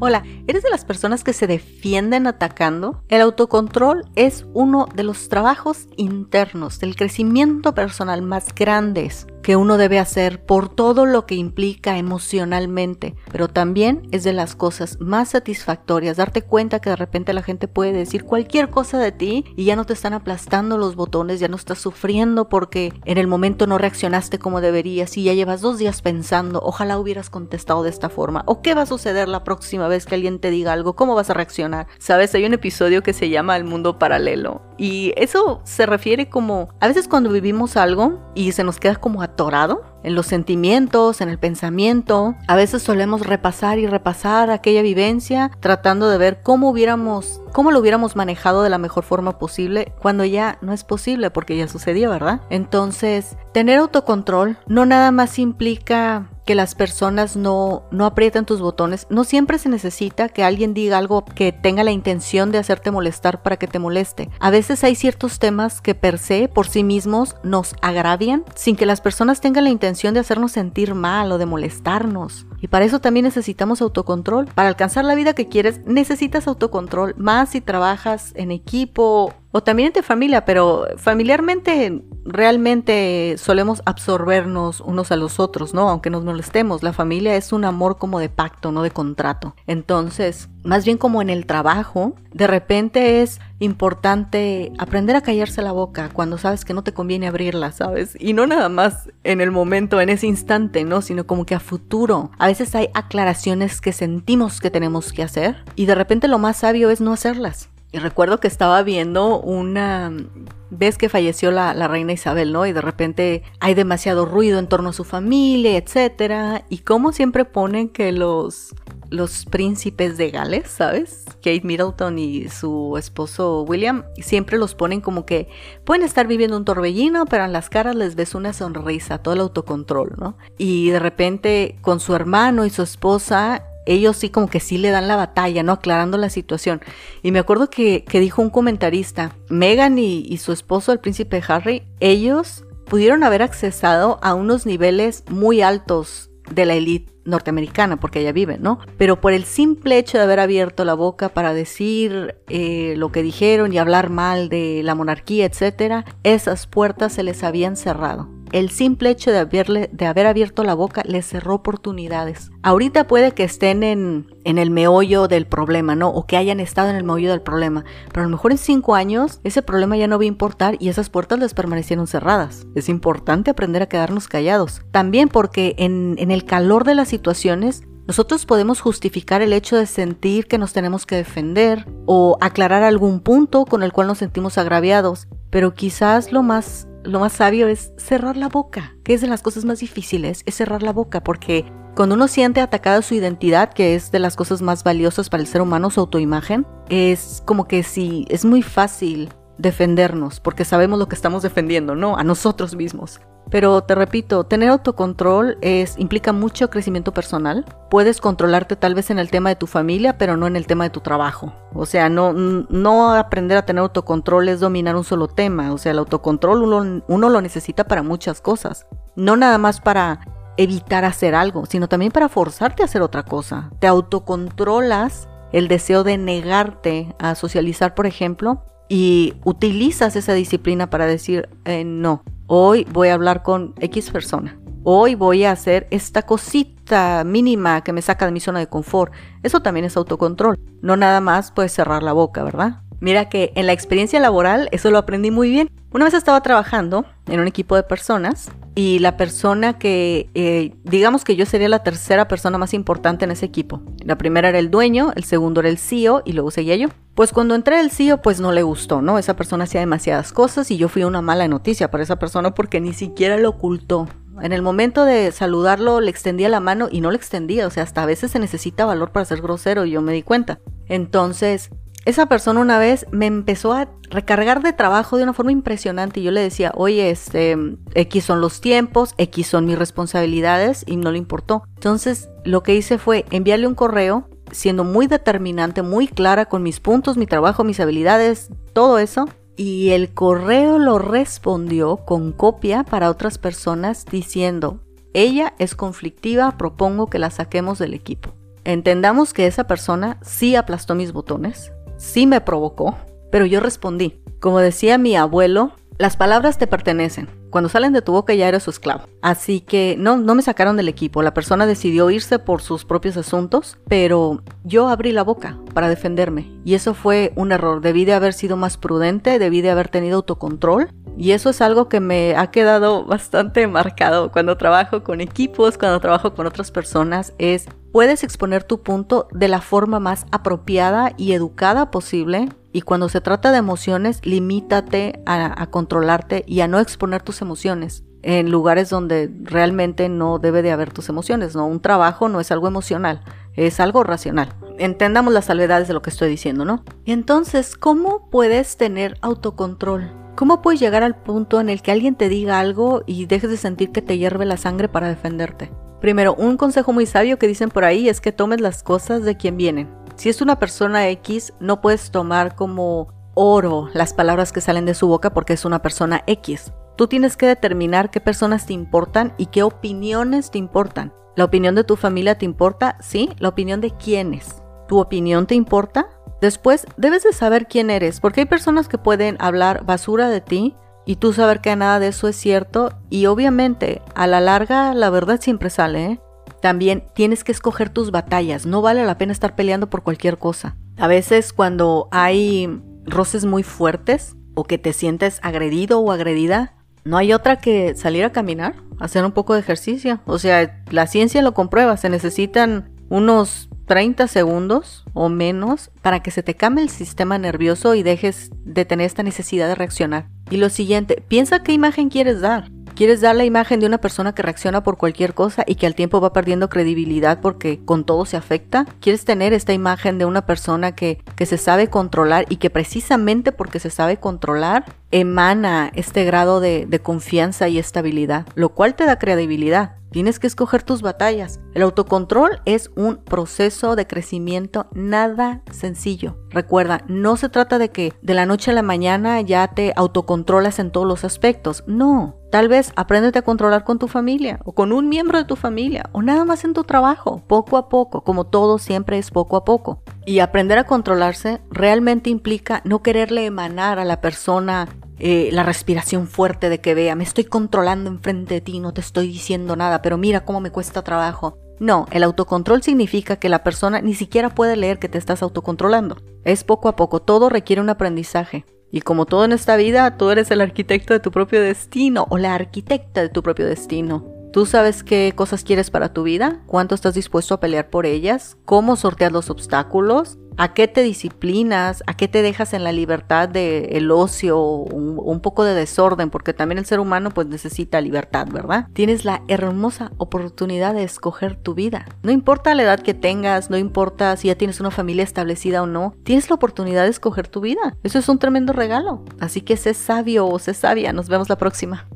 Hola, ¿eres de las personas que se defienden atacando? El autocontrol es uno de los trabajos internos del crecimiento personal más grandes que uno debe hacer por todo lo que implica emocionalmente, pero también es de las cosas más satisfactorias. Darte cuenta que de repente la gente puede decir cualquier cosa de ti y ya no te están aplastando los botones, ya no estás sufriendo porque en el momento no reaccionaste como deberías y ya llevas dos días pensando, ojalá hubieras contestado de esta forma o qué va a suceder la próxima vez que alguien te diga algo, cómo vas a reaccionar. Sabes, hay un episodio que se llama El mundo paralelo y eso se refiere como a veces cuando vivimos algo y se nos queda como a en los sentimientos, en el pensamiento. A veces solemos repasar y repasar aquella vivencia tratando de ver cómo hubiéramos, cómo lo hubiéramos manejado de la mejor forma posible cuando ya no es posible porque ya sucedió, ¿verdad? Entonces, tener autocontrol no nada más implica que las personas no, no aprieten tus botones. No siempre se necesita que alguien diga algo que tenga la intención de hacerte molestar para que te moleste. A veces hay ciertos temas que per se, por sí mismos, nos agravian sin que las personas tengan la intención de hacernos sentir mal o de molestarnos. Y para eso también necesitamos autocontrol. Para alcanzar la vida que quieres, necesitas autocontrol, más si trabajas en equipo o también entre familia, pero familiarmente realmente solemos absorbernos unos a los otros, ¿no? Aunque nos molestemos, la familia es un amor como de pacto, no de contrato. Entonces, más bien como en el trabajo, de repente es importante aprender a callarse la boca cuando sabes que no te conviene abrirla, ¿sabes? Y no nada más en el momento, en ese instante, ¿no? Sino como que a futuro. A veces hay aclaraciones que sentimos que tenemos que hacer y de repente lo más sabio es no hacerlas. Y recuerdo que estaba viendo una vez que falleció la, reina Isabel, ¿no? Y de repente hay demasiado ruido en torno a su familia, etcétera. Y como siempre ponen que los, los príncipes de Gales, ¿sabes? Kate Middleton y su esposo William, siempre los ponen como que pueden estar viviendo un torbellino, pero en las caras les ves una sonrisa, todo el autocontrol, ¿no? Y de repente con su hermano y su esposa ellos sí como que sí le dan la batalla, ¿no? Aclarando la situación. Y me acuerdo que, dijo un comentarista, Megan y, su esposo, el príncipe Harry, ellos pudieron haber accesado a unos niveles muy altos de la élite norteamericana, porque ella vive, ¿no? Pero por el simple hecho de haber abierto la boca para decir eh, lo que dijeron y hablar mal de la monarquía, etcétera, esas puertas se les habían cerrado. El simple hecho de, haberle, de haber abierto la boca les cerró oportunidades. Ahorita puede que estén en, en el meollo del problema, ¿no? O que hayan estado en el meollo del problema. Pero a lo mejor en cinco años ese problema ya no va a importar y esas puertas les permanecieron cerradas. Es importante aprender a quedarnos callados. También porque en, en el calor de las situaciones nosotros podemos justificar el hecho de sentir que nos tenemos que defender o aclarar algún punto con el cual nos sentimos agraviados, pero quizás lo más lo más sabio es cerrar la boca, que es de las cosas más difíciles, es cerrar la boca, porque cuando uno siente atacada su identidad, que es de las cosas más valiosas para el ser humano, su autoimagen, es como que si es muy fácil defendernos, porque sabemos lo que estamos defendiendo, ¿no? A nosotros mismos. Pero te repito, tener autocontrol es, implica mucho crecimiento personal. Puedes controlarte tal vez en el tema de tu familia, pero no en el tema de tu trabajo. O sea, no, no aprender a tener autocontrol es dominar un solo tema. O sea, el autocontrol uno, lo necesita para muchas cosas. No nada más para evitar hacer algo, sino también para forzarte a hacer otra cosa. Te autocontrolas el deseo de negarte a socializar, por ejemplo, y utilizas esa disciplina para decir, eh, no, hoy voy a hablar con X persona. Hoy voy a hacer esta cosita mínima que me saca de mi zona de confort. Eso también es autocontrol. No nada más puedes cerrar la boca, ¿verdad? Mira que en la experiencia laboral eso lo aprendí muy bien. Una vez estaba trabajando en un equipo de personas y la persona que, eh, digamos que yo sería la tercera persona más importante en ese equipo. La primera era el dueño, el segundo era el CEO y luego seguía yo. Pues cuando entré el CEO pues no le gustó, ¿no? Esa persona hacía demasiadas cosas y yo fui una mala noticia para esa persona porque ni siquiera lo ocultó. En el momento de saludarlo le extendía la mano y no le extendía, o sea, hasta a veces se necesita valor para ser grosero y yo me di cuenta. Entonces, esa persona una vez me empezó a recargar de trabajo de una forma impresionante y yo le decía, oye, este, X son los tiempos, X son mis responsabilidades y no le importó. Entonces lo que hice fue enviarle un correo siendo muy determinante, muy clara con mis puntos, mi trabajo, mis habilidades, todo eso. Y el correo lo respondió con copia para otras personas diciendo, ella es conflictiva, propongo que la saquemos del equipo. Entendamos que esa persona sí aplastó mis botones, sí me provocó, pero yo respondí. Como decía mi abuelo, las palabras te pertenecen. Cuando salen de tu boca ya eres su esclavo. Así que no, no me sacaron del equipo. La persona decidió irse por sus propios asuntos, pero yo abrí la boca para defenderme. Y eso fue un error. Debí de haber sido más prudente, debí de haber tenido autocontrol. Y eso es algo que me ha quedado bastante marcado cuando trabajo con equipos, cuando trabajo con otras personas, es puedes exponer tu punto de la forma más apropiada y educada posible y cuando se trata de emociones, limítate a, controlarte y a no exponer tus emociones en lugares donde realmente no debe de haber tus emociones, ¿no? Un trabajo no es algo emocional, es algo racional. Entendamos las salvedades de lo que estoy diciendo, ¿no? Entonces, ¿cómo puedes tener autocontrol? ¿Cómo puedes llegar al punto en el que alguien te diga algo y dejes de sentir que te hierve la sangre para defenderte? Primero, un consejo muy sabio que dicen por ahí es que tomes las cosas de quien vienen. Si es una persona X, no puedes tomar como oro las palabras que salen de su boca porque es una persona X. Tú tienes que determinar qué personas te importan y qué opiniones te importan. ¿La opinión de tu familia te importa? Sí. ¿La opinión de quiénes? ¿Tu opinión te importa? Después, debes de saber quién eres, porque hay personas que pueden hablar basura de ti y tú saber que nada de eso es cierto y obviamente a la larga la verdad siempre sale, ¿eh? También tienes que escoger tus batallas, no vale la pena estar peleando por cualquier cosa. A veces cuando hay roces muy fuertes o que te sientes agredido o agredida, no hay otra que salir a caminar, hacer un poco de ejercicio. O sea, la ciencia lo comprueba, se necesitan unos 30 segundos o menos para que se te cambie el sistema nervioso y dejes de tener esta necesidad de reaccionar. Y lo siguiente, piensa qué imagen quieres dar. ¿Quieres dar la imagen de una persona que reacciona por cualquier cosa y que al tiempo va perdiendo credibilidad porque con todo se afecta? ¿Quieres tener esta imagen de una persona que, que se sabe controlar y que precisamente porque se sabe controlar emana este grado de, confianza y estabilidad, lo cual te da credibilidad? Tienes que escoger tus batallas. El autocontrol es un proceso de crecimiento nada sencillo. Recuerda, no se trata de que de la noche a la mañana ya te autocontrolas en todos los aspectos. No. Tal vez apréndete a controlar con tu familia o con un miembro de tu familia o nada más en tu trabajo, poco a poco, como todo siempre es poco a poco. Y aprender a controlarse realmente implica no quererle emanar a la persona eh, la respiración fuerte de que vea, me estoy controlando enfrente de ti, no te estoy diciendo nada, pero mira cómo me cuesta trabajo. No, el autocontrol significa que la persona ni siquiera puede leer que te estás autocontrolando. Es poco a poco, todo requiere un aprendizaje. Y como todo en esta vida, tú eres el arquitecto de tu propio destino o la arquitecta de tu propio destino. Tú sabes qué cosas quieres para tu vida, cuánto estás dispuesto a pelear por ellas, cómo sortear los obstáculos, a qué te disciplinas, a qué te dejas en la libertad del el ocio, un, un, poco de desorden, porque también el ser humano pues necesita libertad, ¿verdad? Tienes la hermosa oportunidad de escoger tu vida. No importa la edad que tengas, no importa si ya tienes una familia establecida o no, tienes la oportunidad de escoger tu vida. Eso es un tremendo regalo. Así que sé sabio o sé sabia. Nos vemos la próxima.